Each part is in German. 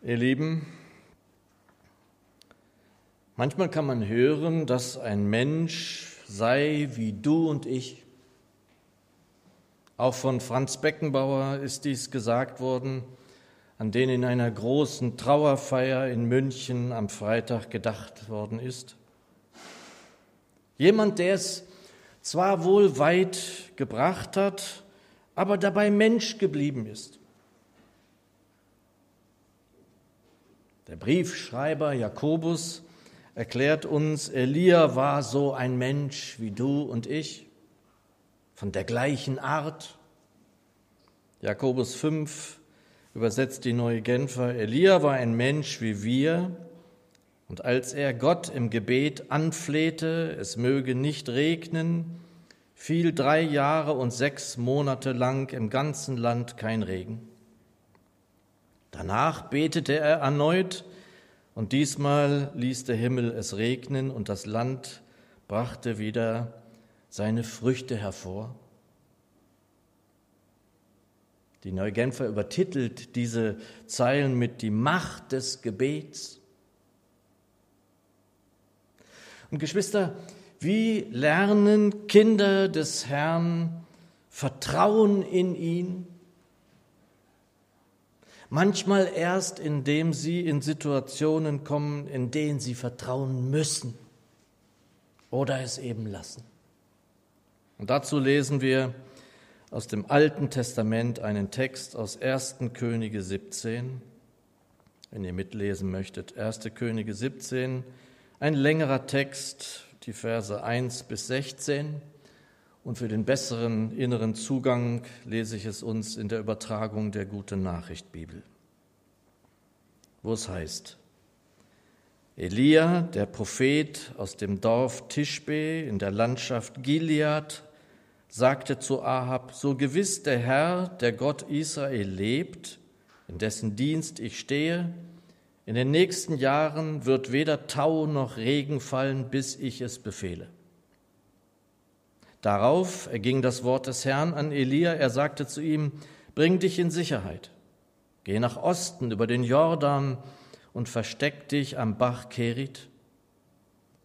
Ihr Lieben, manchmal kann man hören, dass ein Mensch sei wie du und ich. Auch von Franz Beckenbauer ist dies gesagt worden, an den in einer großen Trauerfeier in München am Freitag gedacht worden ist. Jemand, der es zwar wohl weit gebracht hat, aber dabei Mensch geblieben ist. Der Briefschreiber Jakobus erklärt uns, Elia war so ein Mensch wie du und ich, von der gleichen Art. Jakobus 5 übersetzt die neue Genfer, Elia war ein Mensch wie wir, und als er Gott im Gebet anflehte, es möge nicht regnen, fiel drei Jahre und sechs Monate lang im ganzen Land kein Regen. Danach betete er erneut, und diesmal ließ der Himmel es regnen, und das Land brachte wieder seine Früchte hervor. Die Neugenfer übertitelt diese Zeilen mit die Macht des Gebets. Und Geschwister, wie lernen Kinder des Herrn Vertrauen in ihn? Manchmal erst, indem sie in Situationen kommen, in denen sie vertrauen müssen oder es eben lassen. Und dazu lesen wir aus dem Alten Testament einen Text aus 1. Könige 17. Wenn ihr mitlesen möchtet, 1. Könige 17, ein längerer Text, die Verse 1 bis 16. Und für den besseren inneren Zugang lese ich es uns in der Übertragung der Gute Nachricht Bibel, wo es heißt, Elia, der Prophet aus dem Dorf Tischbe in der Landschaft Gilead, sagte zu Ahab, so gewiss der Herr, der Gott Israel lebt, in dessen Dienst ich stehe, in den nächsten Jahren wird weder Tau noch Regen fallen, bis ich es befehle. Darauf erging das Wort des Herrn an Elia. Er sagte zu ihm, bring dich in Sicherheit. Geh nach Osten über den Jordan und versteck dich am Bach Kerit.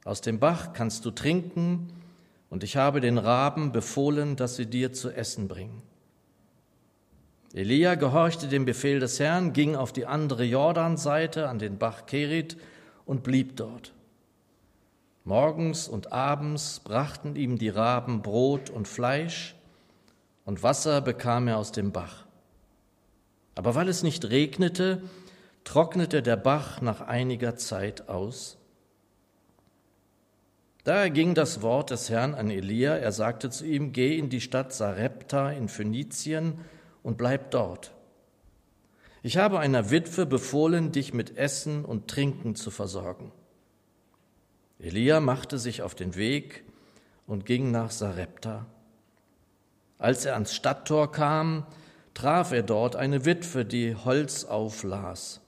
Aus dem Bach kannst du trinken, und ich habe den Raben befohlen, dass sie dir zu essen bringen. Elia gehorchte dem Befehl des Herrn, ging auf die andere Jordanseite an den Bach Kerit und blieb dort. Morgens und abends brachten ihm die Raben Brot und Fleisch, und Wasser bekam er aus dem Bach. Aber weil es nicht regnete, trocknete der Bach nach einiger Zeit aus. Da ging das Wort des Herrn an Elia, er sagte zu ihm, geh in die Stadt Sarepta in Phönizien und bleib dort. Ich habe einer Witwe befohlen, dich mit Essen und Trinken zu versorgen. Elia machte sich auf den Weg und ging nach Sarepta. Als er ans Stadttor kam, traf er dort eine Witwe, die Holz auflas.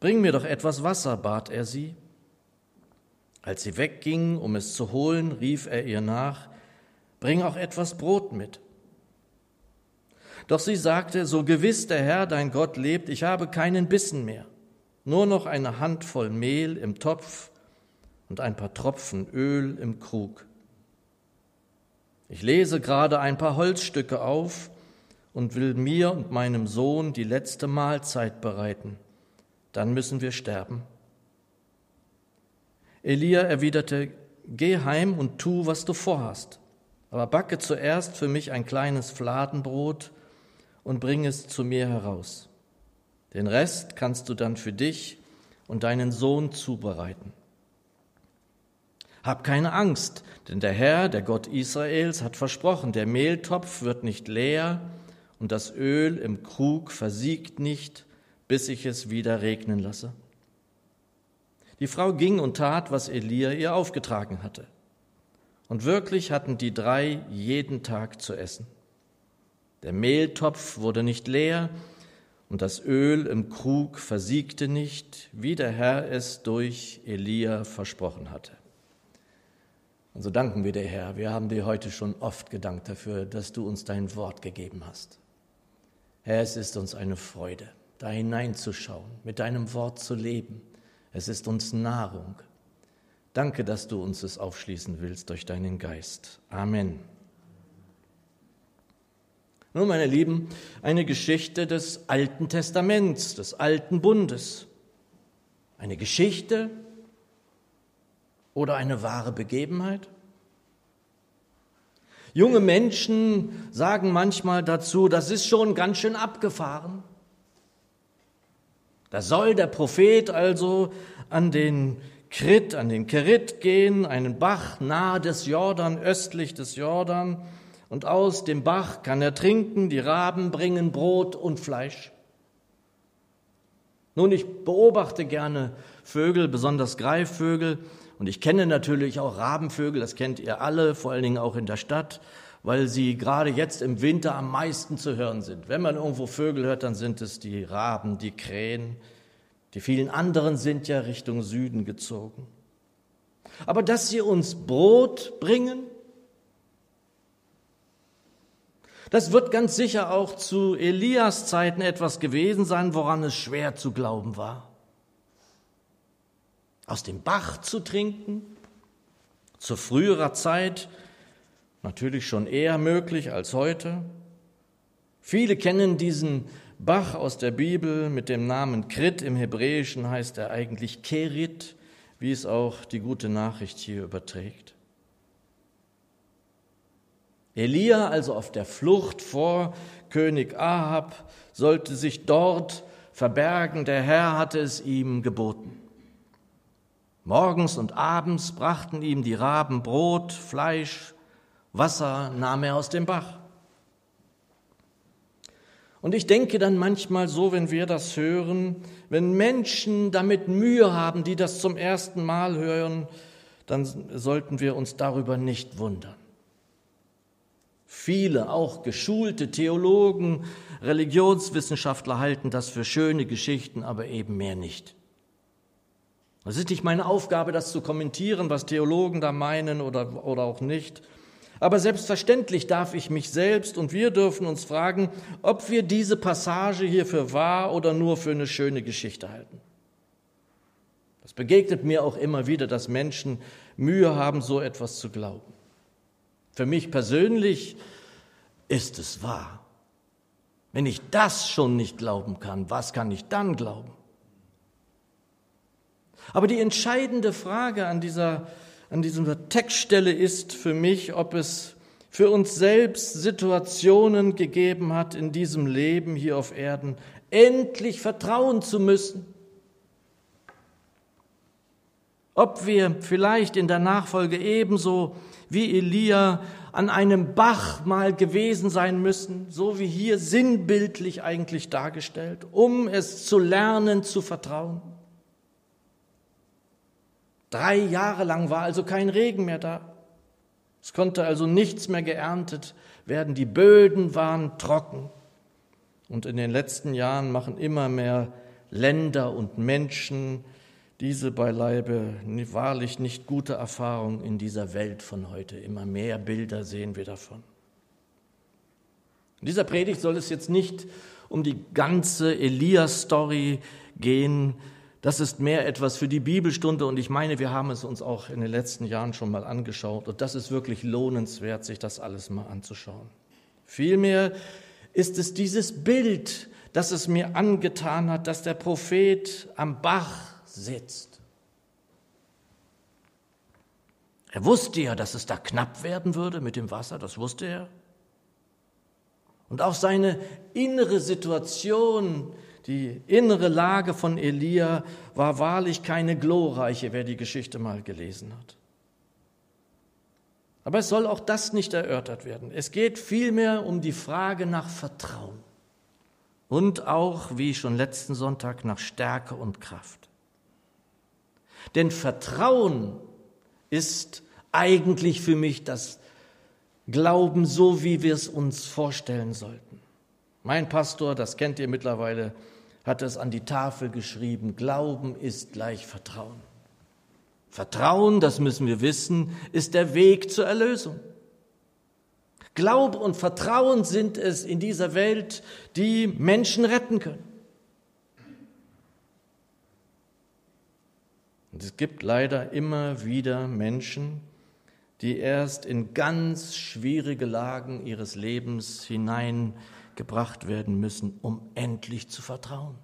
Bring mir doch etwas Wasser, bat er sie. Als sie wegging, um es zu holen, rief er ihr nach, Bring auch etwas Brot mit. Doch sie sagte, so gewiss der Herr, dein Gott lebt, ich habe keinen Bissen mehr, nur noch eine Handvoll Mehl im Topf und ein paar Tropfen Öl im Krug. Ich lese gerade ein paar Holzstücke auf und will mir und meinem Sohn die letzte Mahlzeit bereiten. Dann müssen wir sterben. Elia erwiderte, Geh heim und tu, was du vorhast, aber backe zuerst für mich ein kleines Fladenbrot und bring es zu mir heraus. Den Rest kannst du dann für dich und deinen Sohn zubereiten. Hab keine Angst, denn der Herr, der Gott Israels, hat versprochen, der Mehltopf wird nicht leer und das Öl im Krug versiegt nicht, bis ich es wieder regnen lasse. Die Frau ging und tat, was Elia ihr aufgetragen hatte. Und wirklich hatten die drei jeden Tag zu essen. Der Mehltopf wurde nicht leer und das Öl im Krug versiegte nicht, wie der Herr es durch Elia versprochen hatte. Und so danken wir dir, Herr. Wir haben dir heute schon oft gedankt dafür, dass du uns dein Wort gegeben hast. Herr, es ist uns eine Freude, da hineinzuschauen, mit deinem Wort zu leben. Es ist uns Nahrung. Danke, dass du uns es aufschließen willst durch deinen Geist. Amen. Nun, meine Lieben, eine Geschichte des Alten Testaments, des Alten Bundes. Eine Geschichte oder eine wahre Begebenheit? Junge Menschen sagen manchmal dazu, das ist schon ganz schön abgefahren. Da soll der Prophet also an den Krit, an den Kerit gehen, einen Bach nahe des Jordan, östlich des Jordan, und aus dem Bach kann er trinken, die Raben bringen Brot und Fleisch. Nun, ich beobachte gerne Vögel, besonders Greifvögel, und ich kenne natürlich auch Rabenvögel, das kennt ihr alle, vor allen Dingen auch in der Stadt, weil sie gerade jetzt im Winter am meisten zu hören sind. Wenn man irgendwo Vögel hört, dann sind es die Raben, die Krähen. Die vielen anderen sind ja Richtung Süden gezogen. Aber dass sie uns Brot bringen, das wird ganz sicher auch zu Elias Zeiten etwas gewesen sein, woran es schwer zu glauben war aus dem Bach zu trinken, zu früherer Zeit natürlich schon eher möglich als heute. Viele kennen diesen Bach aus der Bibel mit dem Namen Krit, im Hebräischen heißt er eigentlich Kerit, wie es auch die gute Nachricht hier überträgt. Elia, also auf der Flucht vor König Ahab, sollte sich dort verbergen, der Herr hatte es ihm geboten. Morgens und abends brachten ihm die Raben Brot, Fleisch, Wasser nahm er aus dem Bach. Und ich denke dann manchmal so, wenn wir das hören, wenn Menschen damit Mühe haben, die das zum ersten Mal hören, dann sollten wir uns darüber nicht wundern. Viele, auch geschulte Theologen, Religionswissenschaftler halten das für schöne Geschichten, aber eben mehr nicht. Es ist nicht meine Aufgabe, das zu kommentieren, was Theologen da meinen oder, oder auch nicht. Aber selbstverständlich darf ich mich selbst und wir dürfen uns fragen, ob wir diese Passage hier für wahr oder nur für eine schöne Geschichte halten. Das begegnet mir auch immer wieder, dass Menschen Mühe haben, so etwas zu glauben. Für mich persönlich ist es wahr. Wenn ich das schon nicht glauben kann, was kann ich dann glauben? Aber die entscheidende Frage an dieser, an dieser Textstelle ist für mich, ob es für uns selbst Situationen gegeben hat in diesem Leben hier auf Erden, endlich vertrauen zu müssen. Ob wir vielleicht in der Nachfolge ebenso wie Elia an einem Bach mal gewesen sein müssen, so wie hier sinnbildlich eigentlich dargestellt, um es zu lernen zu vertrauen. Drei Jahre lang war also kein Regen mehr da. Es konnte also nichts mehr geerntet werden. Die Böden waren trocken. Und in den letzten Jahren machen immer mehr Länder und Menschen diese beileibe wahrlich nicht gute Erfahrung in dieser Welt von heute. Immer mehr Bilder sehen wir davon. In dieser Predigt soll es jetzt nicht um die ganze Elias-Story gehen, das ist mehr etwas für die Bibelstunde und ich meine, wir haben es uns auch in den letzten Jahren schon mal angeschaut und das ist wirklich lohnenswert, sich das alles mal anzuschauen. Vielmehr ist es dieses Bild, das es mir angetan hat, dass der Prophet am Bach sitzt. Er wusste ja, dass es da knapp werden würde mit dem Wasser, das wusste er. Und auch seine innere Situation, die innere Lage von Elia war wahrlich keine glorreiche, wer die Geschichte mal gelesen hat. Aber es soll auch das nicht erörtert werden. Es geht vielmehr um die Frage nach Vertrauen und auch, wie schon letzten Sonntag, nach Stärke und Kraft. Denn Vertrauen ist eigentlich für mich das Glauben so, wie wir es uns vorstellen sollten. Mein Pastor, das kennt ihr mittlerweile, hat es an die Tafel geschrieben, Glauben ist gleich Vertrauen. Vertrauen, das müssen wir wissen, ist der Weg zur Erlösung. Glaube und Vertrauen sind es in dieser Welt, die Menschen retten können. Und es gibt leider immer wieder Menschen, die erst in ganz schwierige Lagen ihres Lebens hineingebracht werden müssen, um endlich zu vertrauen.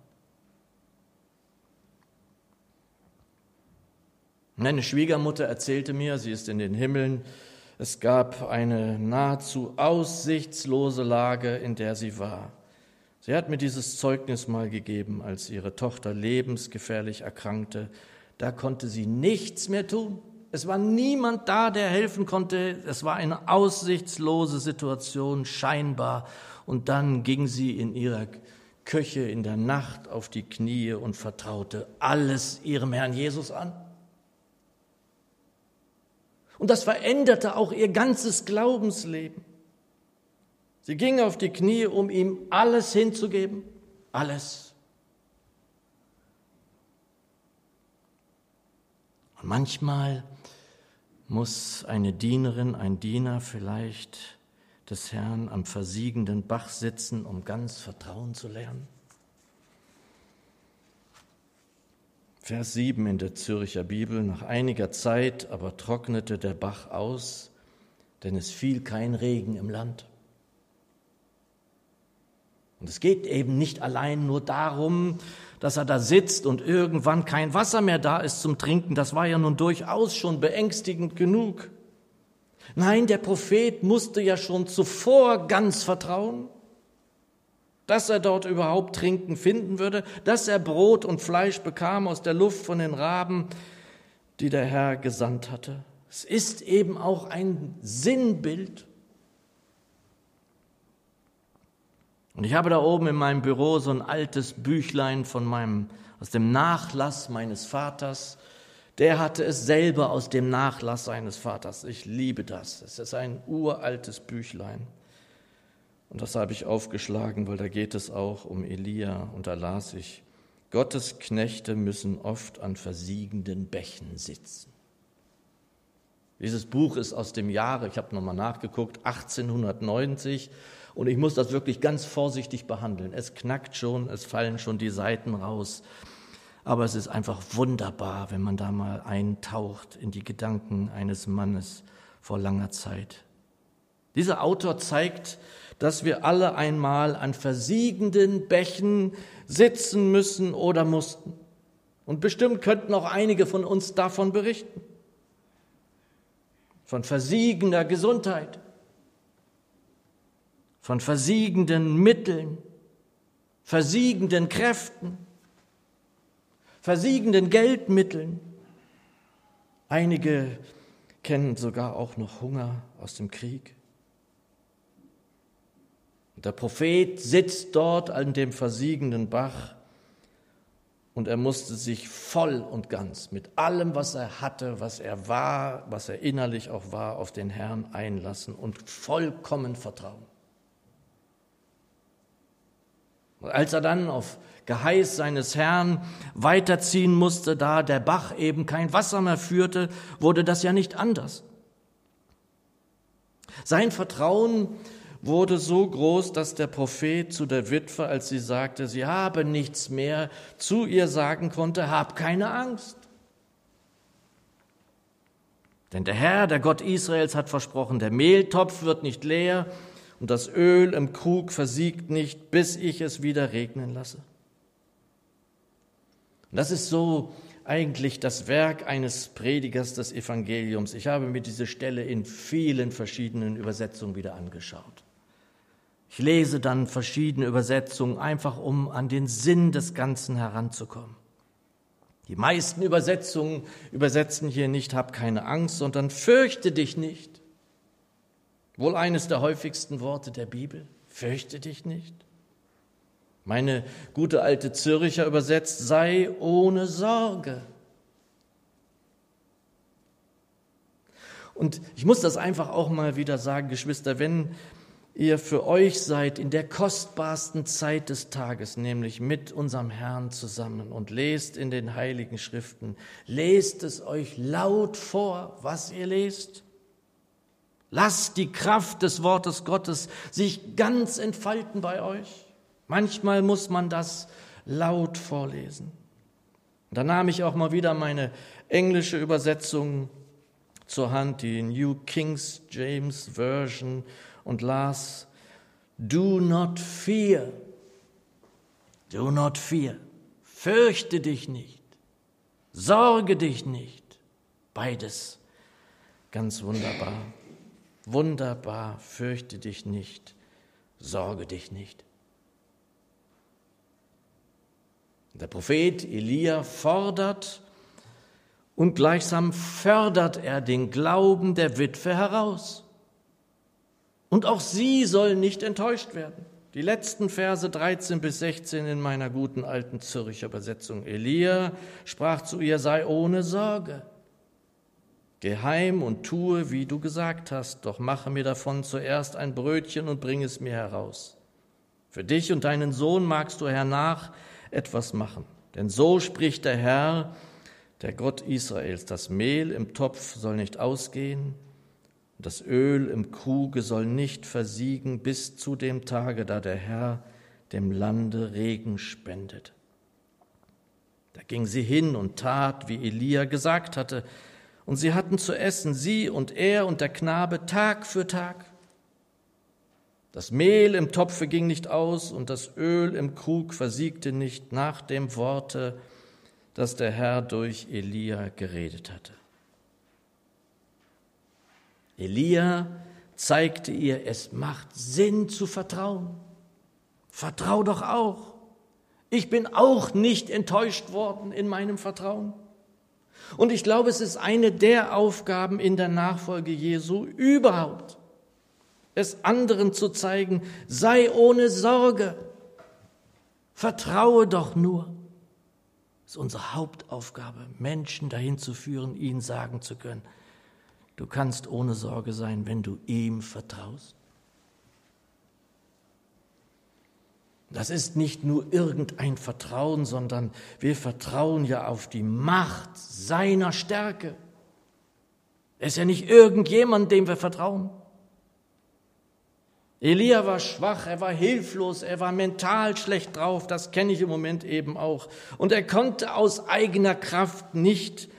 Meine Schwiegermutter erzählte mir, sie ist in den Himmeln, es gab eine nahezu aussichtslose Lage, in der sie war. Sie hat mir dieses Zeugnis mal gegeben, als ihre Tochter lebensgefährlich erkrankte. Da konnte sie nichts mehr tun. Es war niemand da, der helfen konnte. Es war eine aussichtslose Situation, scheinbar. Und dann ging sie in ihrer Küche in der Nacht auf die Knie und vertraute alles ihrem Herrn Jesus an. Und das veränderte auch ihr ganzes Glaubensleben. Sie ging auf die Knie, um ihm alles hinzugeben. Alles. Und manchmal muss eine Dienerin, ein Diener vielleicht des Herrn am versiegenden Bach sitzen, um ganz Vertrauen zu lernen. Vers 7 in der Zürcher Bibel, nach einiger Zeit aber trocknete der Bach aus, denn es fiel kein Regen im Land. Und es geht eben nicht allein nur darum, dass er da sitzt und irgendwann kein Wasser mehr da ist zum Trinken. Das war ja nun durchaus schon beängstigend genug. Nein, der Prophet musste ja schon zuvor ganz vertrauen dass er dort überhaupt Trinken finden würde, dass er Brot und Fleisch bekam aus der Luft von den Raben, die der Herr gesandt hatte. Es ist eben auch ein Sinnbild. Und ich habe da oben in meinem Büro so ein altes Büchlein von meinem, aus dem Nachlass meines Vaters. Der hatte es selber aus dem Nachlass seines Vaters. Ich liebe das. Es ist ein uraltes Büchlein. Und das habe ich aufgeschlagen, weil da geht es auch um Elia. Und da las ich, Gottes Knechte müssen oft an versiegenden Bächen sitzen. Dieses Buch ist aus dem Jahre, ich habe nochmal nachgeguckt, 1890. Und ich muss das wirklich ganz vorsichtig behandeln. Es knackt schon, es fallen schon die Seiten raus. Aber es ist einfach wunderbar, wenn man da mal eintaucht in die Gedanken eines Mannes vor langer Zeit. Dieser Autor zeigt, dass wir alle einmal an versiegenden Bächen sitzen müssen oder mussten. Und bestimmt könnten auch einige von uns davon berichten. Von versiegender Gesundheit, von versiegenden Mitteln, versiegenden Kräften, versiegenden Geldmitteln. Einige kennen sogar auch noch Hunger aus dem Krieg. Der Prophet sitzt dort an dem versiegenden Bach und er musste sich voll und ganz mit allem, was er hatte, was er war, was er innerlich auch war, auf den Herrn einlassen und vollkommen vertrauen. Und als er dann auf Geheiß seines Herrn weiterziehen musste, da der Bach eben kein Wasser mehr führte, wurde das ja nicht anders. Sein Vertrauen wurde so groß, dass der Prophet zu der Witwe, als sie sagte, sie habe nichts mehr, zu ihr sagen konnte, hab keine Angst. Denn der Herr, der Gott Israels, hat versprochen, der Mehltopf wird nicht leer und das Öl im Krug versiegt nicht, bis ich es wieder regnen lasse. Und das ist so eigentlich das Werk eines Predigers des Evangeliums. Ich habe mir diese Stelle in vielen verschiedenen Übersetzungen wieder angeschaut. Ich lese dann verschiedene Übersetzungen, einfach um an den Sinn des Ganzen heranzukommen. Die meisten Übersetzungen übersetzen hier nicht, hab keine Angst, sondern fürchte dich nicht. Wohl eines der häufigsten Worte der Bibel, fürchte dich nicht. Meine gute alte Zürcher übersetzt, sei ohne Sorge. Und ich muss das einfach auch mal wieder sagen, Geschwister, wenn ihr für euch seid in der kostbarsten Zeit des Tages, nämlich mit unserem Herrn zusammen und lest in den heiligen Schriften, lest es euch laut vor, was ihr lest. Lasst die Kraft des Wortes Gottes sich ganz entfalten bei euch. Manchmal muss man das laut vorlesen. Da nahm ich auch mal wieder meine englische Übersetzung zur Hand, die New King's James Version, und las, Do not fear, do not fear, fürchte dich nicht, sorge dich nicht. Beides. Ganz wunderbar, wunderbar, fürchte dich nicht, sorge dich nicht. Der Prophet Elia fordert und gleichsam fördert er den Glauben der Witwe heraus. Und auch sie soll nicht enttäuscht werden. Die letzten Verse 13 bis 16 in meiner guten alten Zürcher Übersetzung. Elia sprach zu ihr, sei ohne Sorge. Geh heim und tue, wie du gesagt hast, doch mache mir davon zuerst ein Brötchen und bring es mir heraus. Für dich und deinen Sohn magst du hernach etwas machen. Denn so spricht der Herr, der Gott Israels, das Mehl im Topf soll nicht ausgehen, das Öl im Kruge soll nicht versiegen bis zu dem Tage, da der Herr dem Lande Regen spendet. Da ging sie hin und tat, wie Elia gesagt hatte, und sie hatten zu essen, sie und er und der Knabe Tag für Tag. Das Mehl im Topfe ging nicht aus und das Öl im Krug versiegte nicht nach dem Worte, das der Herr durch Elia geredet hatte. Elia zeigte ihr, es macht Sinn zu vertrauen. Vertrau doch auch. Ich bin auch nicht enttäuscht worden in meinem Vertrauen. Und ich glaube, es ist eine der Aufgaben in der Nachfolge Jesu überhaupt, es anderen zu zeigen, sei ohne Sorge, vertraue doch nur. Das ist unsere Hauptaufgabe, Menschen dahin zu führen, ihnen sagen zu können, Du kannst ohne Sorge sein, wenn du ihm vertraust. Das ist nicht nur irgendein Vertrauen, sondern wir vertrauen ja auf die Macht seiner Stärke. Er ist ja nicht irgendjemand, dem wir vertrauen. Elia war schwach, er war hilflos, er war mental schlecht drauf, das kenne ich im Moment eben auch. Und er konnte aus eigener Kraft nicht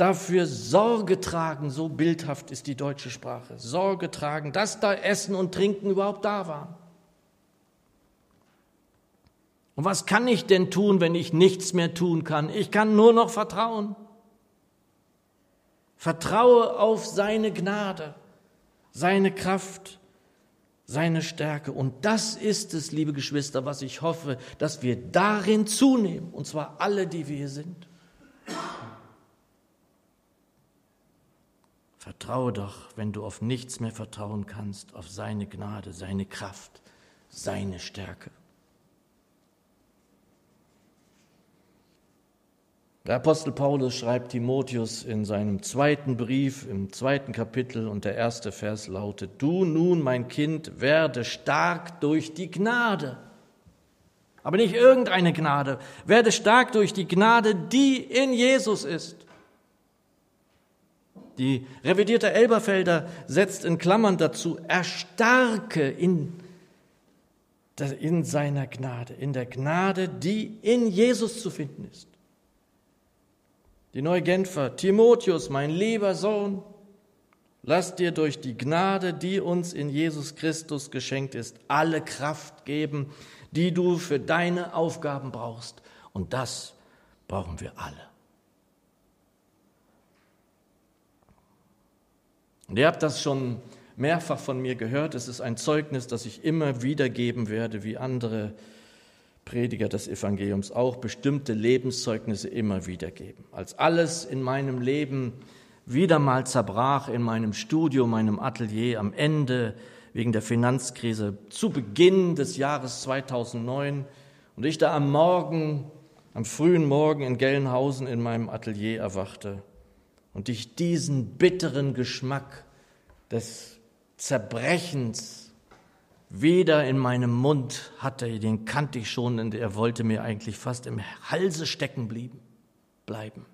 dafür Sorge tragen, so bildhaft ist die deutsche Sprache, Sorge tragen, dass da Essen und Trinken überhaupt da war. Und was kann ich denn tun, wenn ich nichts mehr tun kann? Ich kann nur noch vertrauen. Vertraue auf seine Gnade, seine Kraft, seine Stärke. Und das ist es, liebe Geschwister, was ich hoffe, dass wir darin zunehmen, und zwar alle, die wir hier sind. Vertraue doch, wenn du auf nichts mehr vertrauen kannst, auf seine Gnade, seine Kraft, seine Stärke. Der Apostel Paulus schreibt Timotheus in seinem zweiten Brief, im zweiten Kapitel, und der erste Vers lautet, Du nun, mein Kind, werde stark durch die Gnade. Aber nicht irgendeine Gnade, werde stark durch die Gnade, die in Jesus ist. Die revidierte Elberfelder setzt in Klammern dazu, erstarke in, in seiner Gnade, in der Gnade, die in Jesus zu finden ist. Die neue Genfer, Timotheus, mein lieber Sohn, lass dir durch die Gnade, die uns in Jesus Christus geschenkt ist, alle Kraft geben, die du für deine Aufgaben brauchst. Und das brauchen wir alle. Und ihr habt das schon mehrfach von mir gehört. Es ist ein Zeugnis, das ich immer wieder geben werde, wie andere Prediger des Evangeliums auch bestimmte Lebenszeugnisse immer wieder geben. Als alles in meinem Leben wieder mal zerbrach, in meinem Studio, meinem Atelier, am Ende wegen der Finanzkrise, zu Beginn des Jahres 2009 und ich da am Morgen, am frühen Morgen in Gelnhausen in meinem Atelier erwachte und ich diesen bitteren Geschmack des Zerbrechens wieder in meinem Mund hatte, den kannte ich schon und er wollte mir eigentlich fast im Halse stecken bleiben.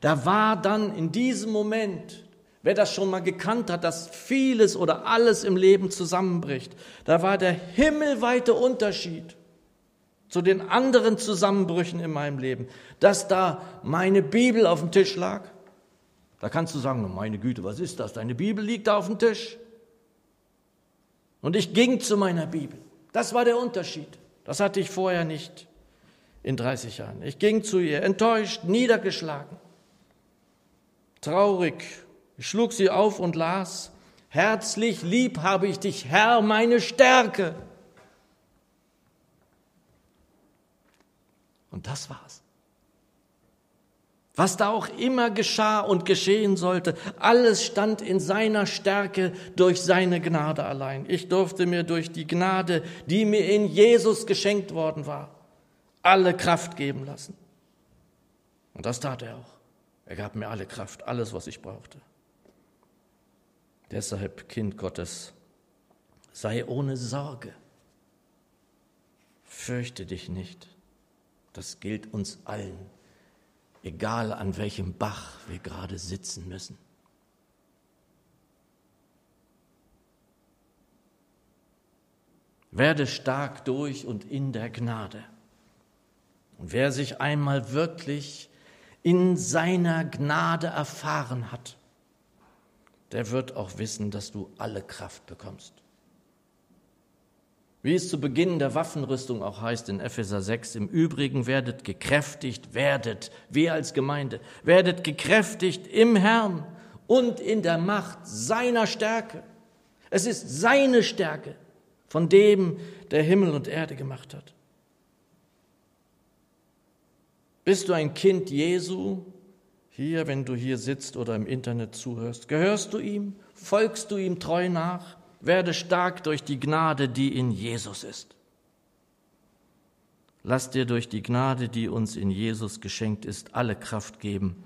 Da war dann in diesem Moment, wer das schon mal gekannt hat, dass vieles oder alles im Leben zusammenbricht, da war der himmelweite Unterschied zu den anderen Zusammenbrüchen in meinem Leben, dass da meine Bibel auf dem Tisch lag. Da kannst du sagen, meine Güte, was ist das? Deine Bibel liegt da auf dem Tisch. Und ich ging zu meiner Bibel. Das war der Unterschied. Das hatte ich vorher nicht in 30 Jahren. Ich ging zu ihr, enttäuscht, niedergeschlagen, traurig. Ich schlug sie auf und las, Herzlich lieb habe ich dich, Herr, meine Stärke. Und das war's. Was da auch immer geschah und geschehen sollte, alles stand in seiner Stärke durch seine Gnade allein. Ich durfte mir durch die Gnade, die mir in Jesus geschenkt worden war, alle Kraft geben lassen. Und das tat er auch. Er gab mir alle Kraft, alles, was ich brauchte. Deshalb, Kind Gottes, sei ohne Sorge. Fürchte dich nicht. Das gilt uns allen, egal an welchem Bach wir gerade sitzen müssen. Werde stark durch und in der Gnade. Und wer sich einmal wirklich in seiner Gnade erfahren hat, der wird auch wissen, dass du alle Kraft bekommst. Wie es zu Beginn der Waffenrüstung auch heißt in Epheser 6, im Übrigen werdet gekräftigt, werdet, wir als Gemeinde, werdet gekräftigt im Herrn und in der Macht seiner Stärke. Es ist seine Stärke, von dem der Himmel und Erde gemacht hat. Bist du ein Kind Jesu, hier, wenn du hier sitzt oder im Internet zuhörst, gehörst du ihm, folgst du ihm treu nach, werde stark durch die Gnade, die in Jesus ist. Lass dir durch die Gnade, die uns in Jesus geschenkt ist, alle Kraft geben,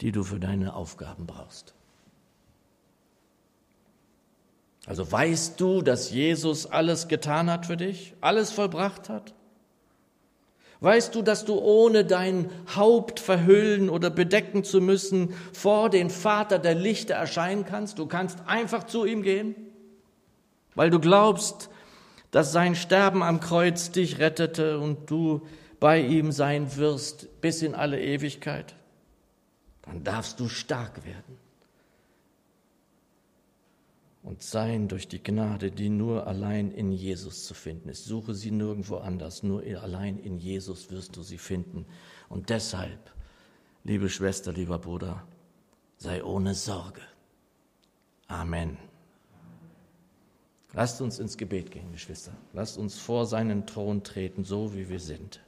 die du für deine Aufgaben brauchst. Also weißt du, dass Jesus alles getan hat für dich, alles vollbracht hat? Weißt du, dass du ohne dein Haupt verhüllen oder bedecken zu müssen vor den Vater der Lichter erscheinen kannst? Du kannst einfach zu ihm gehen, weil du glaubst, dass sein Sterben am Kreuz dich rettete und du bei ihm sein wirst bis in alle Ewigkeit. Dann darfst du stark werden und sein durch die Gnade, die nur allein in Jesus zu finden ist. Suche sie nirgendwo anders, nur allein in Jesus wirst du sie finden. Und deshalb, liebe Schwester, lieber Bruder, sei ohne Sorge. Amen. Lasst uns ins Gebet gehen, Geschwister. Lasst uns vor seinen Thron treten, so wie wir sind.